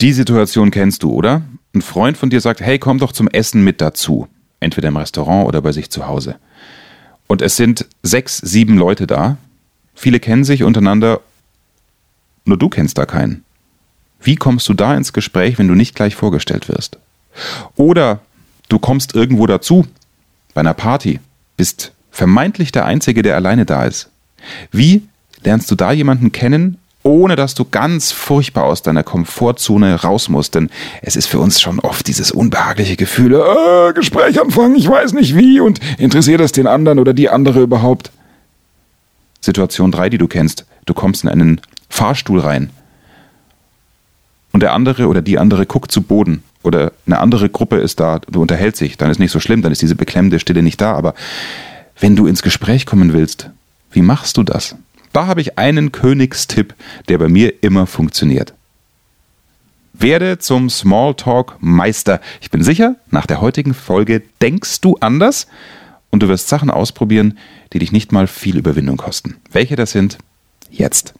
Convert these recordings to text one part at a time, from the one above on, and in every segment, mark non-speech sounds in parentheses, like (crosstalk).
Die Situation kennst du, oder? Ein Freund von dir sagt, hey, komm doch zum Essen mit dazu. Entweder im Restaurant oder bei sich zu Hause. Und es sind sechs, sieben Leute da. Viele kennen sich untereinander, nur du kennst da keinen. Wie kommst du da ins Gespräch, wenn du nicht gleich vorgestellt wirst? Oder du kommst irgendwo dazu, bei einer Party, bist vermeintlich der Einzige, der alleine da ist. Wie lernst du da jemanden kennen, ohne dass du ganz furchtbar aus deiner Komfortzone raus musst? Denn es ist für uns schon oft dieses unbehagliche Gefühl, äh, Gespräch anfangen, ich weiß nicht wie und interessiert es den anderen oder die andere überhaupt? Situation 3, die du kennst. Du kommst in einen Fahrstuhl rein und der andere oder die andere guckt zu Boden oder eine andere Gruppe ist da, du unterhältst dich, dann ist nicht so schlimm, dann ist diese beklemmende Stille nicht da. Aber wenn du ins Gespräch kommen willst, wie machst du das? Da habe ich einen Königstipp, der bei mir immer funktioniert. Werde zum Smalltalk-Meister. Ich bin sicher, nach der heutigen Folge denkst du anders und du wirst Sachen ausprobieren, die dich nicht mal viel Überwindung kosten. Welche das sind? Jetzt.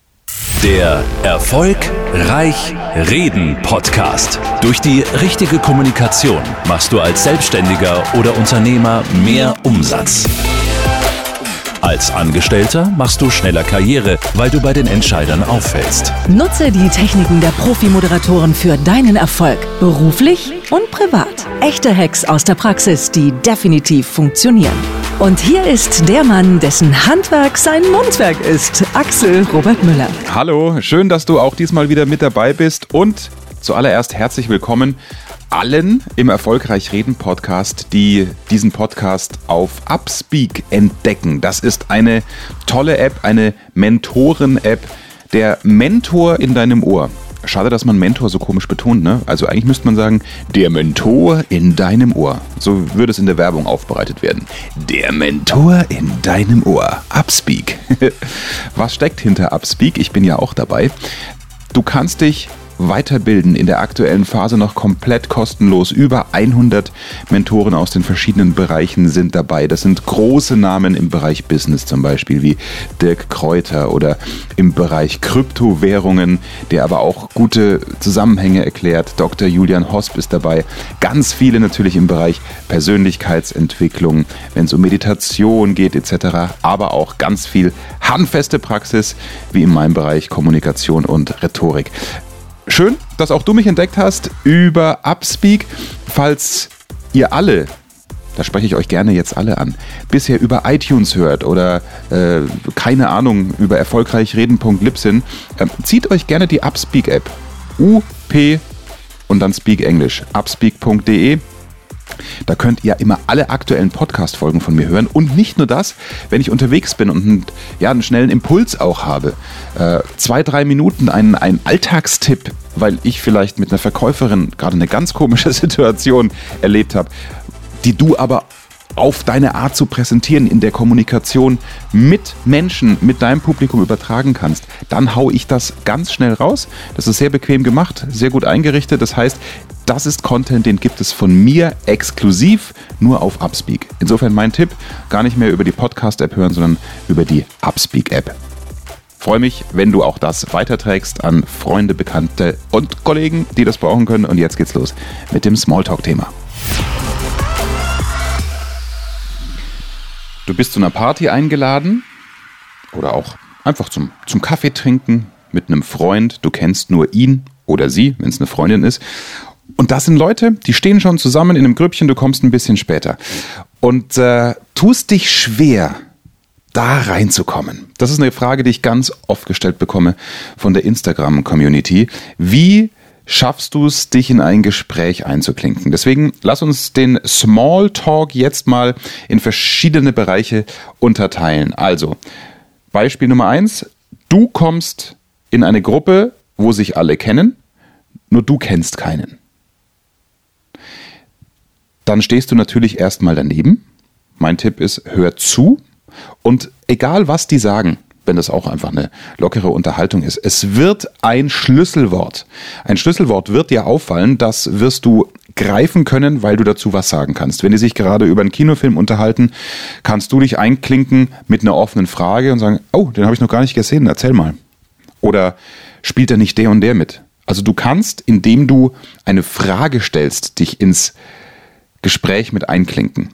Der Erfolg Reich Reden Podcast. Durch die richtige Kommunikation machst du als Selbstständiger oder Unternehmer mehr Umsatz. Als Angestellter machst du schneller Karriere, weil du bei den Entscheidern auffällst. Nutze die Techniken der Profi-Moderatoren für deinen Erfolg, beruflich und privat. Echte Hacks aus der Praxis, die definitiv funktionieren. Und hier ist der Mann, dessen Handwerk sein Mundwerk ist, Axel Robert Müller. Hallo, schön, dass du auch diesmal wieder mit dabei bist und zuallererst herzlich willkommen allen im Erfolgreich Reden Podcast, die diesen Podcast auf Upspeak entdecken. Das ist eine tolle App, eine Mentoren-App, der Mentor in deinem Ohr. Schade, dass man Mentor so komisch betont, ne? Also eigentlich müsste man sagen, der Mentor in deinem Ohr. So würde es in der Werbung aufbereitet werden. Der Mentor in deinem Ohr. Upspeak. (laughs) Was steckt hinter Upspeak? Ich bin ja auch dabei. Du kannst dich weiterbilden. In der aktuellen Phase noch komplett kostenlos. Über 100 Mentoren aus den verschiedenen Bereichen sind dabei. Das sind große Namen im Bereich Business zum Beispiel wie Dirk Kräuter oder im Bereich Kryptowährungen, der aber auch gute Zusammenhänge erklärt. Dr. Julian Hosp ist dabei. Ganz viele natürlich im Bereich Persönlichkeitsentwicklung, wenn es um Meditation geht etc. Aber auch ganz viel handfeste Praxis wie in meinem Bereich Kommunikation und Rhetorik. Schön, dass auch du mich entdeckt hast über Upspeak. Falls ihr alle da spreche ich euch gerne jetzt alle an, bisher über iTunes hört oder äh, keine Ahnung über erfolgreichreden.libsyn, äh, zieht euch gerne die Upspeak App. UP und dann Speak Englisch. Upspeak.de da könnt ihr immer alle aktuellen Podcast-Folgen von mir hören. Und nicht nur das, wenn ich unterwegs bin und einen, ja, einen schnellen Impuls auch habe. Äh, zwei, drei Minuten ein, ein Alltagstipp, weil ich vielleicht mit einer Verkäuferin gerade eine ganz komische (laughs) Situation erlebt habe, die du aber auf deine Art zu präsentieren in der Kommunikation mit Menschen, mit deinem Publikum übertragen kannst, dann hau ich das ganz schnell raus. Das ist sehr bequem gemacht, sehr gut eingerichtet. Das heißt, das ist Content, den gibt es von mir exklusiv nur auf Upspeak. Insofern mein Tipp, gar nicht mehr über die Podcast-App hören, sondern über die Upspeak-App. Freue mich, wenn du auch das weiterträgst an Freunde, Bekannte und Kollegen, die das brauchen können. Und jetzt geht's los mit dem Smalltalk-Thema. Du bist zu einer Party eingeladen oder auch einfach zum, zum Kaffee trinken mit einem Freund. Du kennst nur ihn oder sie, wenn es eine Freundin ist. Und das sind Leute, die stehen schon zusammen in einem Grüppchen, du kommst ein bisschen später. Und äh, tust dich schwer, da reinzukommen? Das ist eine Frage, die ich ganz oft gestellt bekomme von der Instagram-Community. Wie schaffst du es, dich in ein Gespräch einzuklinken? Deswegen lass uns den Smalltalk jetzt mal in verschiedene Bereiche unterteilen. Also, Beispiel Nummer eins. Du kommst in eine Gruppe, wo sich alle kennen, nur du kennst keinen dann stehst du natürlich erstmal daneben. Mein Tipp ist, hör zu und egal was die sagen, wenn das auch einfach eine lockere Unterhaltung ist, es wird ein Schlüsselwort. Ein Schlüsselwort wird dir auffallen, das wirst du greifen können, weil du dazu was sagen kannst. Wenn die sich gerade über einen Kinofilm unterhalten, kannst du dich einklinken mit einer offenen Frage und sagen, oh, den habe ich noch gar nicht gesehen, erzähl mal. Oder spielt er nicht der und der mit? Also du kannst, indem du eine Frage stellst, dich ins Gespräch mit einklinken.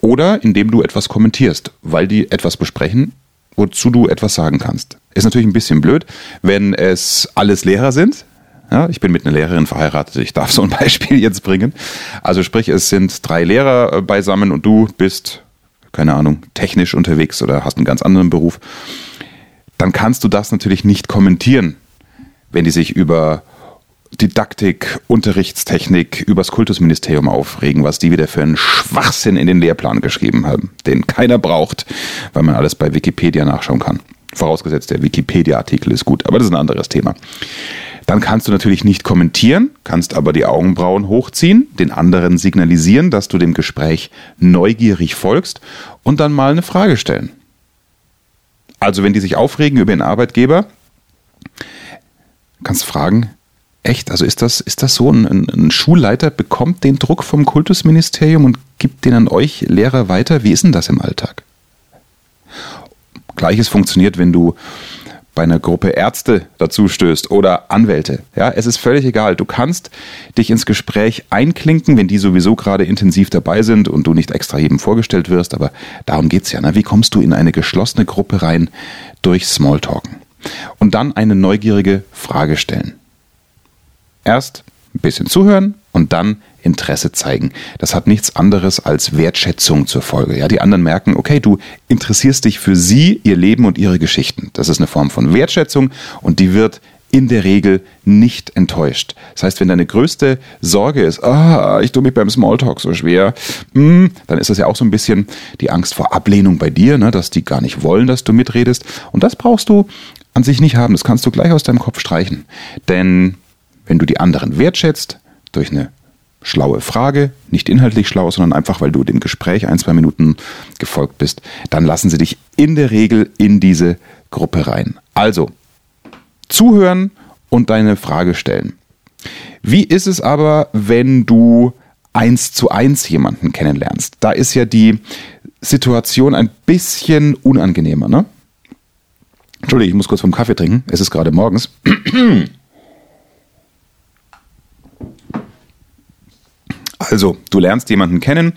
Oder indem du etwas kommentierst, weil die etwas besprechen, wozu du etwas sagen kannst. Ist natürlich ein bisschen blöd, wenn es alles Lehrer sind. Ja, ich bin mit einer Lehrerin verheiratet, ich darf so ein (laughs) Beispiel jetzt bringen. Also sprich, es sind drei Lehrer äh, beisammen und du bist, keine Ahnung, technisch unterwegs oder hast einen ganz anderen Beruf. Dann kannst du das natürlich nicht kommentieren, wenn die sich über Didaktik, Unterrichtstechnik übers Kultusministerium aufregen, was die wieder für einen Schwachsinn in den Lehrplan geschrieben haben, den keiner braucht, weil man alles bei Wikipedia nachschauen kann. Vorausgesetzt, der Wikipedia-Artikel ist gut, aber das ist ein anderes Thema. Dann kannst du natürlich nicht kommentieren, kannst aber die Augenbrauen hochziehen, den anderen signalisieren, dass du dem Gespräch neugierig folgst und dann mal eine Frage stellen. Also wenn die sich aufregen über den Arbeitgeber, kannst du fragen, echt, also ist das, ist das so? Ein, ein, Schulleiter bekommt den Druck vom Kultusministerium und gibt den an euch Lehrer weiter? Wie ist denn das im Alltag? Gleiches funktioniert, wenn du bei einer Gruppe Ärzte dazu stößt oder Anwälte. Ja, es ist völlig egal. Du kannst dich ins Gespräch einklinken, wenn die sowieso gerade intensiv dabei sind und du nicht extra jedem vorgestellt wirst, aber darum geht's ja. Ne? Wie kommst du in eine geschlossene Gruppe rein durch Smalltalken? Und dann eine neugierige Frage stellen. Erst ein bisschen zuhören und dann Interesse zeigen. Das hat nichts anderes als Wertschätzung zur Folge. Ja, die anderen merken, okay, du interessierst dich für sie, ihr Leben und ihre Geschichten. Das ist eine Form von Wertschätzung und die wird in der Regel nicht enttäuscht. Das heißt, wenn deine größte Sorge ist, ah, ich tue mich beim Smalltalk so schwer, hm, dann ist das ja auch so ein bisschen die Angst vor Ablehnung bei dir, ne, dass die gar nicht wollen, dass du mitredest. Und das brauchst du an sich nicht haben. Das kannst du gleich aus deinem Kopf streichen. Denn wenn du die anderen wertschätzt, durch eine schlaue Frage, nicht inhaltlich schlau, sondern einfach, weil du dem Gespräch ein, zwei Minuten gefolgt bist, dann lassen sie dich in der Regel in diese Gruppe rein. Also, zuhören und deine Frage stellen. Wie ist es aber, wenn du eins zu eins jemanden kennenlernst? Da ist ja die Situation ein bisschen unangenehmer, ne? Entschuldigung, ich muss kurz vom Kaffee trinken. Es ist gerade morgens. (clears throat) Also, du lernst jemanden kennen.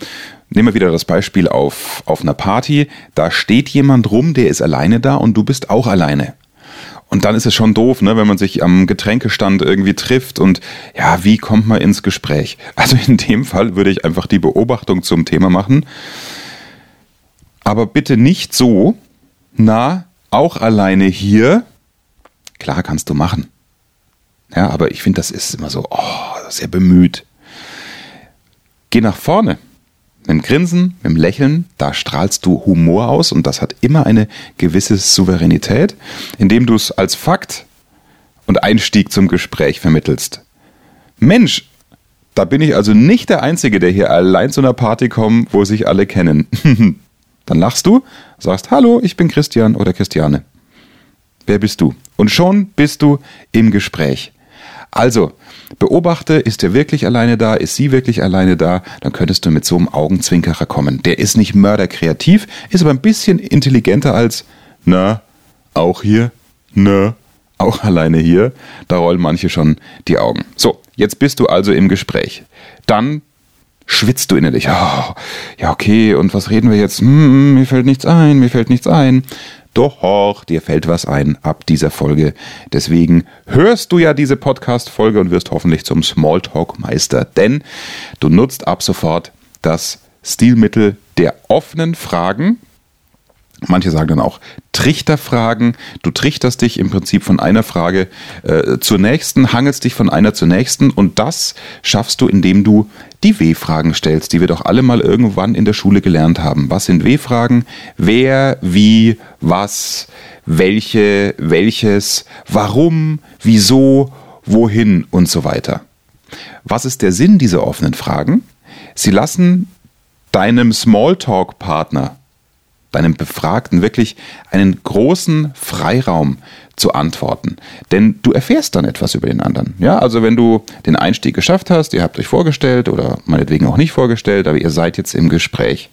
Nehmen wir wieder das Beispiel auf, auf einer Party. Da steht jemand rum, der ist alleine da und du bist auch alleine. Und dann ist es schon doof, ne, wenn man sich am Getränkestand irgendwie trifft und ja, wie kommt man ins Gespräch? (laughs) Also in dem Fall würde ich einfach die Beobachtung zum Thema machen. Aber bitte nicht so, na, auch alleine hier. Klar kannst du machen. Ja, aber ich finde, das ist immer so, oh, sehr bemüht. Geh nach vorne. Mit dem Grinsen, mit dem Lächeln, da strahlst du Humor aus und das hat immer eine gewisse Souveränität, indem du es als Fakt und Einstieg zum Gespräch vermittelst. Mensch, da bin ich also nicht der Einzige, der hier allein zu einer Party kommt, wo sich alle kennen. (laughs) Dann lachst du, sagst Hallo, ich bin Christian oder Christiane. Wer bist du? Und schon bist du im Gespräch. Also, beobachte, ist er wirklich alleine da, ist sie wirklich alleine da, dann könntest du mit so einem Augenzwinkerer kommen. Der ist nicht mörderkreativ, ist aber ein bisschen intelligenter als, na, auch hier, na, auch alleine hier. Da rollen manche schon die Augen. So, jetzt bist du also im Gespräch. Dann schwitzt du innerlich. Oh, ja, okay, und was reden wir jetzt? Hm, mir fällt nichts ein, mir fällt nichts ein. Doch, dir fällt was ein ab dieser Folge. Deswegen hörst du ja diese Podcast-Folge und wirst hoffentlich zum Smalltalk-Meister, denn du nutzt ab sofort das Stilmittel der offenen Fragen Manche sagen dann auch Trichterfragen. Du trichterst dich im Prinzip von einer Frage äh, zur nächsten, hangelst dich von einer zur nächsten und das schaffst du, indem du die W-Fragen stellst, die wir doch alle mal irgendwann in der Schule gelernt haben. Was sind W-Fragen? Wer, wie, was, welche, welches, warum, wieso, wohin und so weiter. Was ist der Sinn dieser offenen Fragen? Sie lassen deinem Smalltalk-Partner deinem Befragten wirklich einen großen Freiraum zu antworten. Denn du erfährst dann etwas über den anderen. Ja, also wenn du den Einstieg geschafft hast, ihr habt euch vorgestellt oder meinetwegen auch nicht vorgestellt, aber ihr seid jetzt im Gespräch.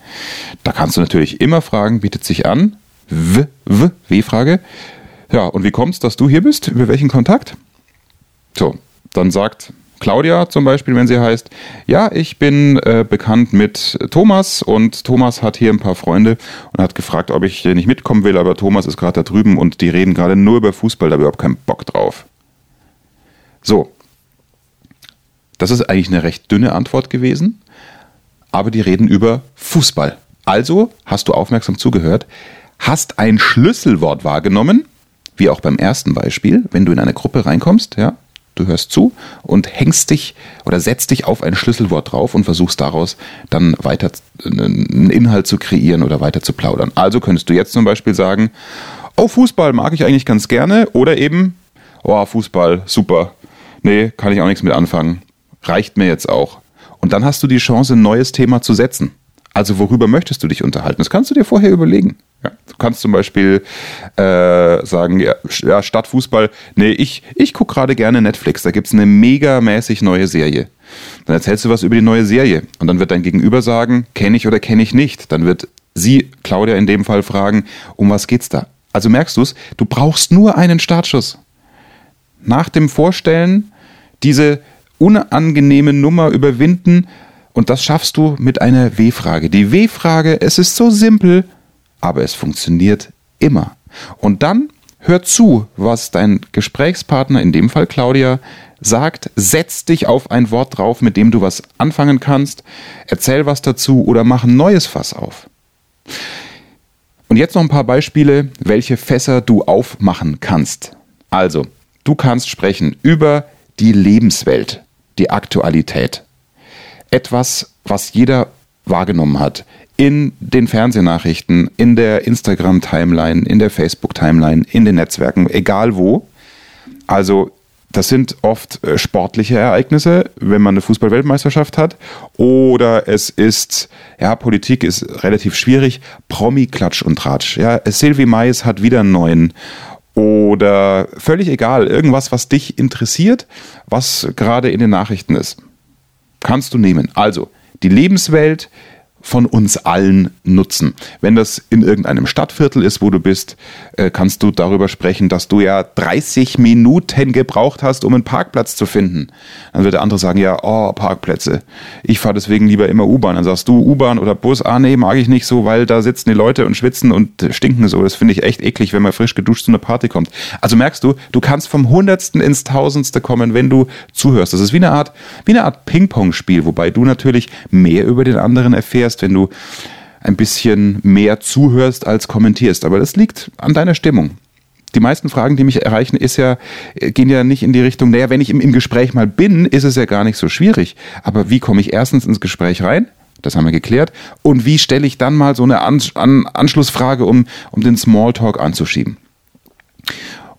Da kannst du natürlich immer fragen, bietet sich an. W, W, W-Frage. Ja, und wie kommt es, dass du hier bist? Über welchen Kontakt? So, dann sagt Claudia zum Beispiel, wenn sie heißt, ja, ich bin äh, bekannt mit Thomas und Thomas hat hier ein paar Freunde und hat gefragt, ob ich nicht mitkommen will, aber Thomas ist gerade da drüben und die reden gerade nur über Fußball, da habe ich überhaupt keinen Bock drauf. So. Das ist eigentlich eine recht dünne Antwort gewesen, aber die reden über Fußball. Also hast du aufmerksam zugehört, hast ein Schlüsselwort wahrgenommen, wie auch beim ersten Beispiel, wenn du in eine Gruppe reinkommst, ja, du hörst zu und hängst dich oder setzt dich auf ein Schlüsselwort drauf und versuchst daraus dann weiter einen Inhalt zu kreieren oder weiter zu plaudern. Also könntest du jetzt zum Beispiel sagen, oh, Fußball mag ich eigentlich ganz gerne oder eben, oh, Fußball, super, nee, kann ich auch nichts mit anfangen, reicht mir jetzt auch. Und dann hast du die Chance, ein neues Thema zu setzen. Also worüber möchtest du dich unterhalten? Das kannst du dir vorher überlegen. Ja, du kannst zum Beispiel äh, sagen, ja, ja, statt Fußball, nee, ich, ich gucke gerade gerne Netflix, da gibt es eine megamäßig neue Serie. Dann erzählst du was über die neue Serie und dann wird dein Gegenüber sagen, kenne ich oder kenne ich nicht. Dann wird sie, Claudia in dem Fall, fragen, um was geht's da? Also merkst du es, du brauchst nur einen Startschuss. Nach dem Vorstellen diese unangenehme Nummer überwinden und das schaffst du mit einer W-Frage. Die W-Frage, es ist so simpel, aber es funktioniert immer. Und dann hör zu, was dein Gesprächspartner, in dem Fall Claudia, sagt, setz dich auf ein Wort drauf, mit dem du was anfangen kannst, erzähl was dazu oder mach ein neues Fass auf. Und jetzt noch ein paar Beispiele, welche Fässer du aufmachen kannst. Also, du kannst sprechen über die Lebenswelt, die Aktualität. Etwas, was jeder wahrgenommen hat in den Fernsehnachrichten, in der Instagram-Timeline, in der Facebook-Timeline, in den Netzwerken, egal wo. Also das sind oft äh, sportliche Ereignisse, wenn man eine Fußball-Weltmeisterschaft hat. Oder es ist, ja, Politik ist relativ schwierig. Promi-Klatsch und Tratsch. Ja, Sylvie Mais hat wieder einen neuen. Oder völlig egal, irgendwas, was dich interessiert, was gerade in den Nachrichten ist. Kannst du nehmen. Also, die Lebenswelt, von uns allen nutzen. Wenn das in irgendeinem Stadtviertel ist, wo du bist, äh, kannst du darüber sprechen, dass du ja 30 Minuten gebraucht hast, um einen Parkplatz zu finden. Dann wird der andere sagen, ja, oh, Parkplätze. Ich fahre deswegen lieber immer U-Bahn. Dann sagst du U-Bahn oder Bus, ah nee, mag ich nicht so, weil da sitzen die Leute und schwitzen und stinken so. Das finde ich echt eklig, wenn man frisch geduscht zu einer Party kommt. Also merkst du, du kannst vom Hundertsten ins Tausendste kommen, wenn du zuhörst. Das ist wie eine Art, wie eine Art Ping-Pong-Spiel, wobei du natürlich mehr über den anderen erfährst, erfährst, wenn du ein bisschen mehr zuhörst als kommentierst. Aber das liegt an deiner Stimmung. Die meisten Fragen, die mich erreichen, ist ja, gehen ja nicht in die Richtung, naja, wenn ich im, im Gespräch mal bin, ist es ja gar nicht so schwierig. Aber wie komme ich erstens ins Gespräch rein? Das haben wir geklärt. Und wie stelle ich dann mal so eine An An Anschlussfrage, um, um den Smalltalk anzuschieben?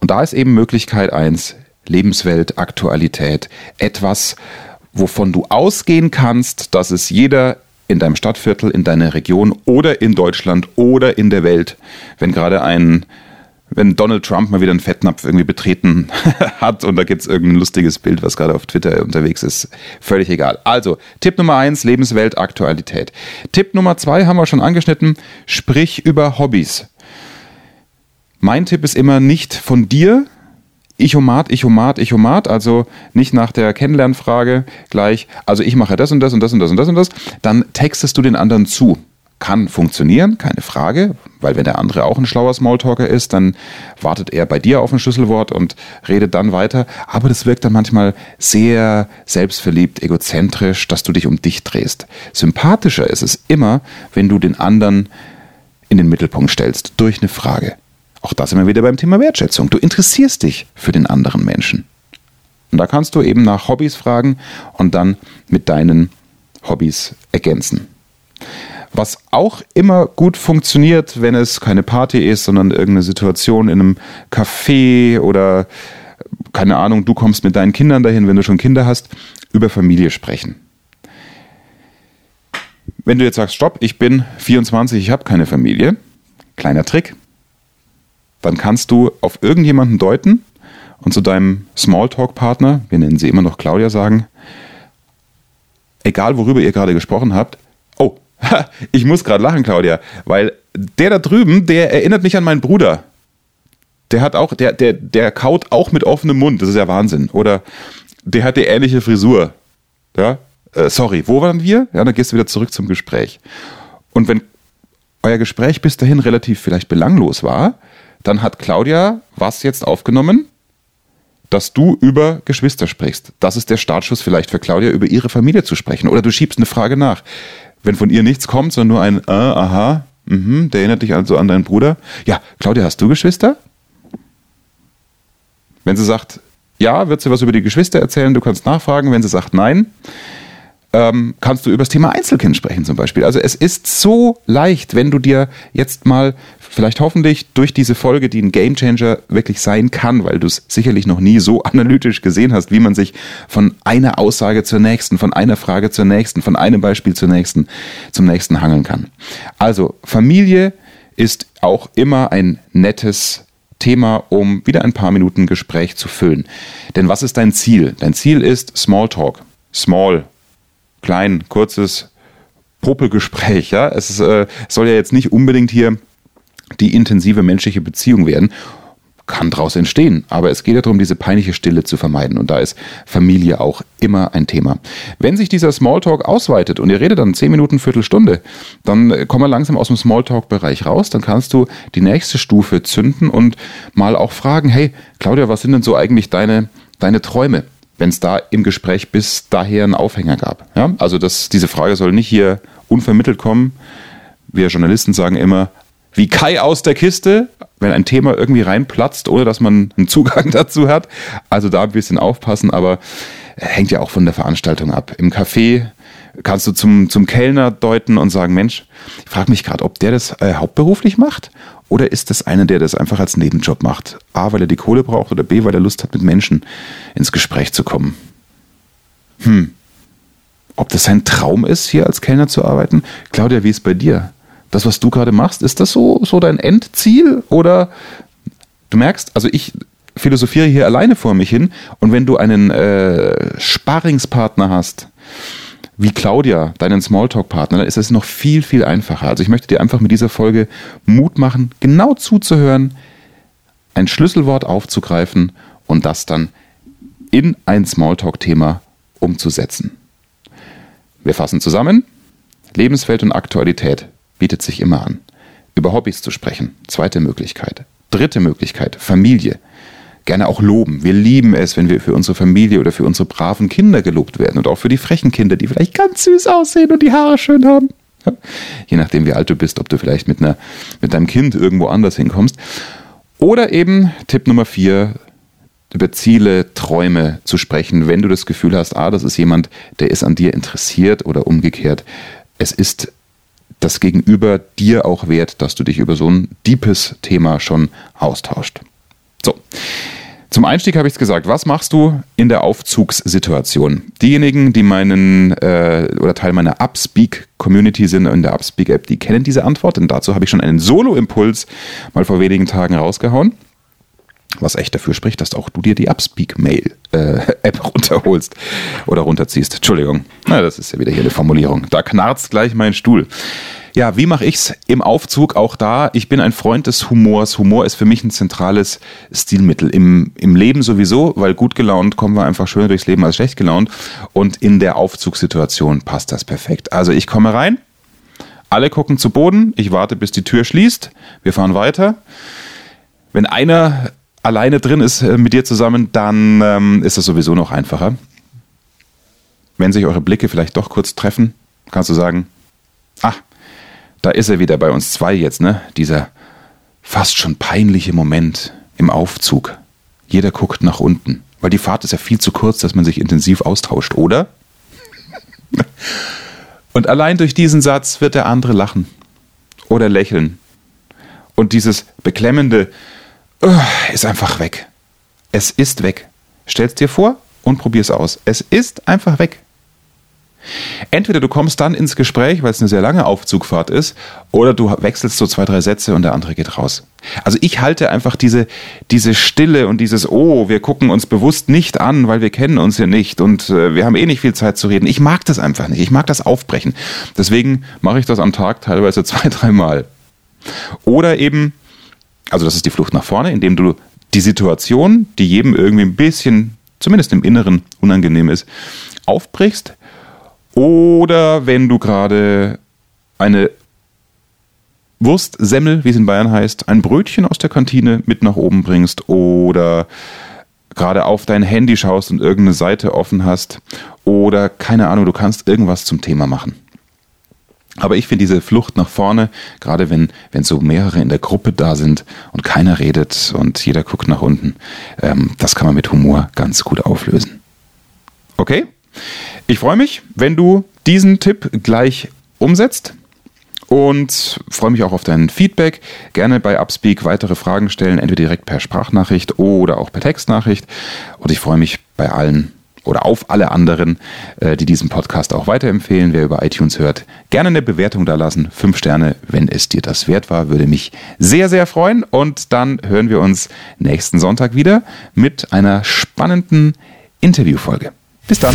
Und da ist eben Möglichkeit eins: Lebenswelt, Aktualität, etwas, wovon du ausgehen kannst, dass es jeder in deinem Stadtviertel, in deiner Region oder in Deutschland oder in der Welt, wenn gerade ein, wenn Donald Trump mal wieder einen Fettnapf irgendwie betreten (laughs) hat und da gibt es irgendein lustiges Bild, was gerade auf Twitter unterwegs ist, völlig egal. Also, Tipp Nummer eins, Lebenswelt, Aktualität. Tipp Nummer zwei haben wir schon angeschnitten, sprich über Hobbys. Mein Tipp ist immer nicht von dir, Ichomat, Ichomat, Ichomat, also nicht nach der Kennenlernfrage gleich, also ich mache das und das und das und das und das und das, dann textest du den anderen zu. Kann funktionieren, keine Frage, weil wenn der andere auch ein schlauer Smalltalker ist, dann wartet er bei dir auf ein Schlüsselwort und redet dann weiter. Aber das wirkt dann manchmal sehr selbstverliebt, egozentrisch, dass du dich um dich drehst. Sympathischer ist es immer, wenn du den anderen in den Mittelpunkt stellst durch eine Frage. Auch das wir wieder beim Thema Wertschätzung. Du interessierst dich für den anderen Menschen. Und da kannst du eben nach Hobbys fragen und dann mit deinen Hobbys ergänzen. Was auch immer gut funktioniert, wenn es keine Party ist, sondern irgendeine Situation in einem Café oder keine Ahnung, du kommst mit deinen Kindern dahin, wenn du schon Kinder hast, über Familie sprechen. Wenn du jetzt sagst, stopp, ich bin 24, ich habe keine Familie, kleiner Trick, dann kannst du auf irgendjemanden deuten und zu deinem Smalltalk-Partner, wir nennen sie immer noch Claudia, sagen, egal worüber ihr gerade gesprochen habt, oh, (laughs) ich muss gerade lachen, Claudia, weil der da drüben, der erinnert mich an meinen Bruder. Der hat auch, der, der, der kaut auch mit offenem Mund, das ist ja Wahnsinn. Oder der hat die ähnliche Frisur. Ja, äh, sorry, wo waren wir? Ja, dann gehst du wieder zurück zum Gespräch. Und wenn euer Gespräch bis dahin relativ vielleicht belanglos war, dann hat Claudia was jetzt aufgenommen? Dass du über Geschwister sprichst. Das ist der Startschuss vielleicht für Claudia, über ihre Familie zu sprechen. Oder du schiebst eine Frage nach. Wenn von ihr nichts kommt, sondern nur ein äh, aha, mh, der erinnert dich also an deinen Bruder. Ja, Claudia, hast du Geschwister? Wenn sie sagt, ja, wird sie was über die Geschwister erzählen, du kannst nachfragen. Wenn sie sagt nein, ähm, kannst du über das Thema Einzelkind sprechen zum Beispiel. Also es ist so leicht, wenn du dir jetzt mal vielleicht hoffentlich durch diese Folge, die ein Gamechanger wirklich sein kann, weil du es sicherlich noch nie so (laughs) analytisch gesehen hast, wie man sich von einer Aussage zur nächsten, von einer Frage zur nächsten, von einem Beispiel zur nächsten, zum nächsten hangeln kann. Also Familie ist auch immer ein nettes Thema, um wieder ein paar Minuten Gespräch zu füllen. Denn was ist dein Ziel? Dein Ziel ist Smalltalk. Small klein, kurzes Popelgespräch. Ja? Es ist, äh, soll ja jetzt nicht unbedingt hier die intensive menschliche Beziehung werden. Kann daraus entstehen, aber es geht ja darum, diese peinliche Stille zu vermeiden und da ist Familie auch immer ein Thema. Wenn sich dieser Smalltalk ausweitet und ihr redet dann zehn Minuten, Viertelstunde, dann kommen wir langsam aus dem Smalltalk-Bereich raus, dann kannst du die nächste Stufe zünden und mal auch fragen, hey Claudia, was sind denn so eigentlich deine, deine Träume? Wenn es da im Gespräch bis daher einen Aufhänger gab. Ja? Also das, diese Frage soll nicht hier unvermittelt kommen. Wir Journalisten sagen immer, wie Kai aus der Kiste, wenn ein Thema irgendwie reinplatzt, ohne dass man einen Zugang (laughs) dazu hat. Also da ein bisschen aufpassen, aber hängt ja auch von der Veranstaltung ab. Im Café kannst du zum, zum Kellner deuten und sagen, Mensch, ich frage mich gerade, ob der das äh, hauptberuflich macht oder ist das einer, der das einfach als Nebenjob macht? A, weil er die Kohle braucht oder B, weil er Lust hat, mit Menschen ins Gespräch zu kommen? Hm. Ob das sein Traum ist, hier als Kellner zu arbeiten? Claudia, wie ist bei dir? Das, was du gerade machst, ist das so, so dein Endziel? Oder du merkst, also ich philosophiere hier alleine vor mich hin und wenn du einen äh, Sparingspartner hast, wie Claudia, deinen Smalltalk-Partner, dann ist es noch viel, viel einfacher. Also ich möchte dir einfach mit dieser Folge Mut machen, genau zuzuhören, ein Schlüsselwort aufzugreifen und das dann in ein Smalltalk-Thema umzusetzen. Wir fassen zusammen. Lebenswelt und Aktualität bietet sich immer an. Über Hobbys zu sprechen. Zweite Möglichkeit. Dritte Möglichkeit. Familie gerne auch loben. Wir lieben es, wenn wir für unsere Familie oder für unsere braven Kinder gelobt werden und auch für die frechen Kinder, die vielleicht ganz süß aussehen und die Haare schön haben. Je nachdem, wie alt du bist, ob du vielleicht mit, einer, mit deinem Kind irgendwo anders hinkommst. Oder eben Tipp Nummer vier, über Ziele, Träume zu sprechen, wenn du das Gefühl hast, ah, das ist jemand, der ist an dir interessiert oder umgekehrt. Es ist das Gegenüber dir auch wert, dass du dich über so ein deepes Thema schon austauscht. So. Zum Einstieg habe ich es gesagt, was machst du in der Aufzugssituation? Diejenigen, die meinen äh, oder Teil meiner Upspeak-Community sind in der Upspeak-App, die kennen diese Antwort, denn dazu habe ich schon einen Solo-Impuls mal vor wenigen Tagen rausgehauen. Was echt dafür spricht, dass auch du dir die Upspeak-Mail-App äh, (laughs) runterholst oder runterziehst. Entschuldigung, na, das ist ja wieder hier eine Formulierung. Da knarzt gleich mein Stuhl. Ja, wie mache ich's im Aufzug? Auch da, ich bin ein Freund des Humors. Humor ist für mich ein zentrales Stilmittel. Im, im Leben sowieso, weil gut gelaunt kommen wir einfach schöner durchs Leben als schlecht gelaunt. Und in der Aufzugssituation passt das perfekt. Also ich komme rein, alle gucken zu Boden, ich warte, bis die Tür schließt, wir fahren weiter. Wenn einer alleine drin ist äh, mit dir zusammen, dann ähm, ist das sowieso noch einfacher. Wenn sich eure Blicke vielleicht doch kurz treffen, kannst du sagen, ach, da ist er wieder bei uns zwei jetzt, ne? Dieser fast schon peinliche Moment im Aufzug. Jeder guckt nach unten, weil die Fahrt ist ja viel zu kurz, dass man sich intensiv austauscht, oder? (laughs) Und allein durch diesen Satz wird der andere lachen oder lächeln. Und dieses beklemmende uh, ist einfach weg. Es ist weg. Stell's dir vor und probier's aus. Es ist einfach weg. Entweder du kommst dann ins Gespräch, weil es eine sehr lange Aufzugfahrt ist, oder du wechselst so zwei, drei Sätze und der andere geht raus. Also ich halte einfach diese, diese Stille und dieses, oh, wir gucken uns bewusst nicht an, weil wir kennen uns ja nicht und äh, wir haben eh nicht viel Zeit zu reden. Ich mag das einfach nicht. Ich mag das aufbrechen. Deswegen mache ich das am Tag teilweise (laughs) zwei, dreimal. Oder eben, also das ist die Flucht nach vorne, indem du die Situation, die jedem irgendwie ein bisschen zumindest im Inneren unangenehm ist, aufbrichst. Oder wenn du gerade eine Wurstsemmel, wie es in Bayern heißt, ein Brötchen aus der Kantine mit nach oben bringst oder gerade auf dein Handy schaust und irgendeine Seite offen hast oder keine Ahnung, du kannst irgendwas zum Thema machen. Aber ich finde diese Flucht nach vorne, gerade wenn, wenn so mehrere in der Gruppe da sind und keiner redet und jeder guckt nach unten, ähm, das kann man mit Humor ganz gut auflösen. Okay? Ich freue mich, wenn du diesen Tipp gleich umsetzt und freue mich auch auf dein Feedback. Gerne bei Upspeak weitere Fragen stellen, entweder direkt per Sprachnachricht oder auch per Textnachricht. Und ich freue mich bei allen oder auf alle anderen, äh, die diesen Podcast auch weiterempfehlen. Wer über iTunes hört, gerne eine Bewertung da lassen. Fünf Sterne, wenn es dir das wert war, würde mich sehr, sehr freuen. Und dann hören wir uns nächsten Sonntag wieder mit einer spannenden Interviewfolge. Bis dann.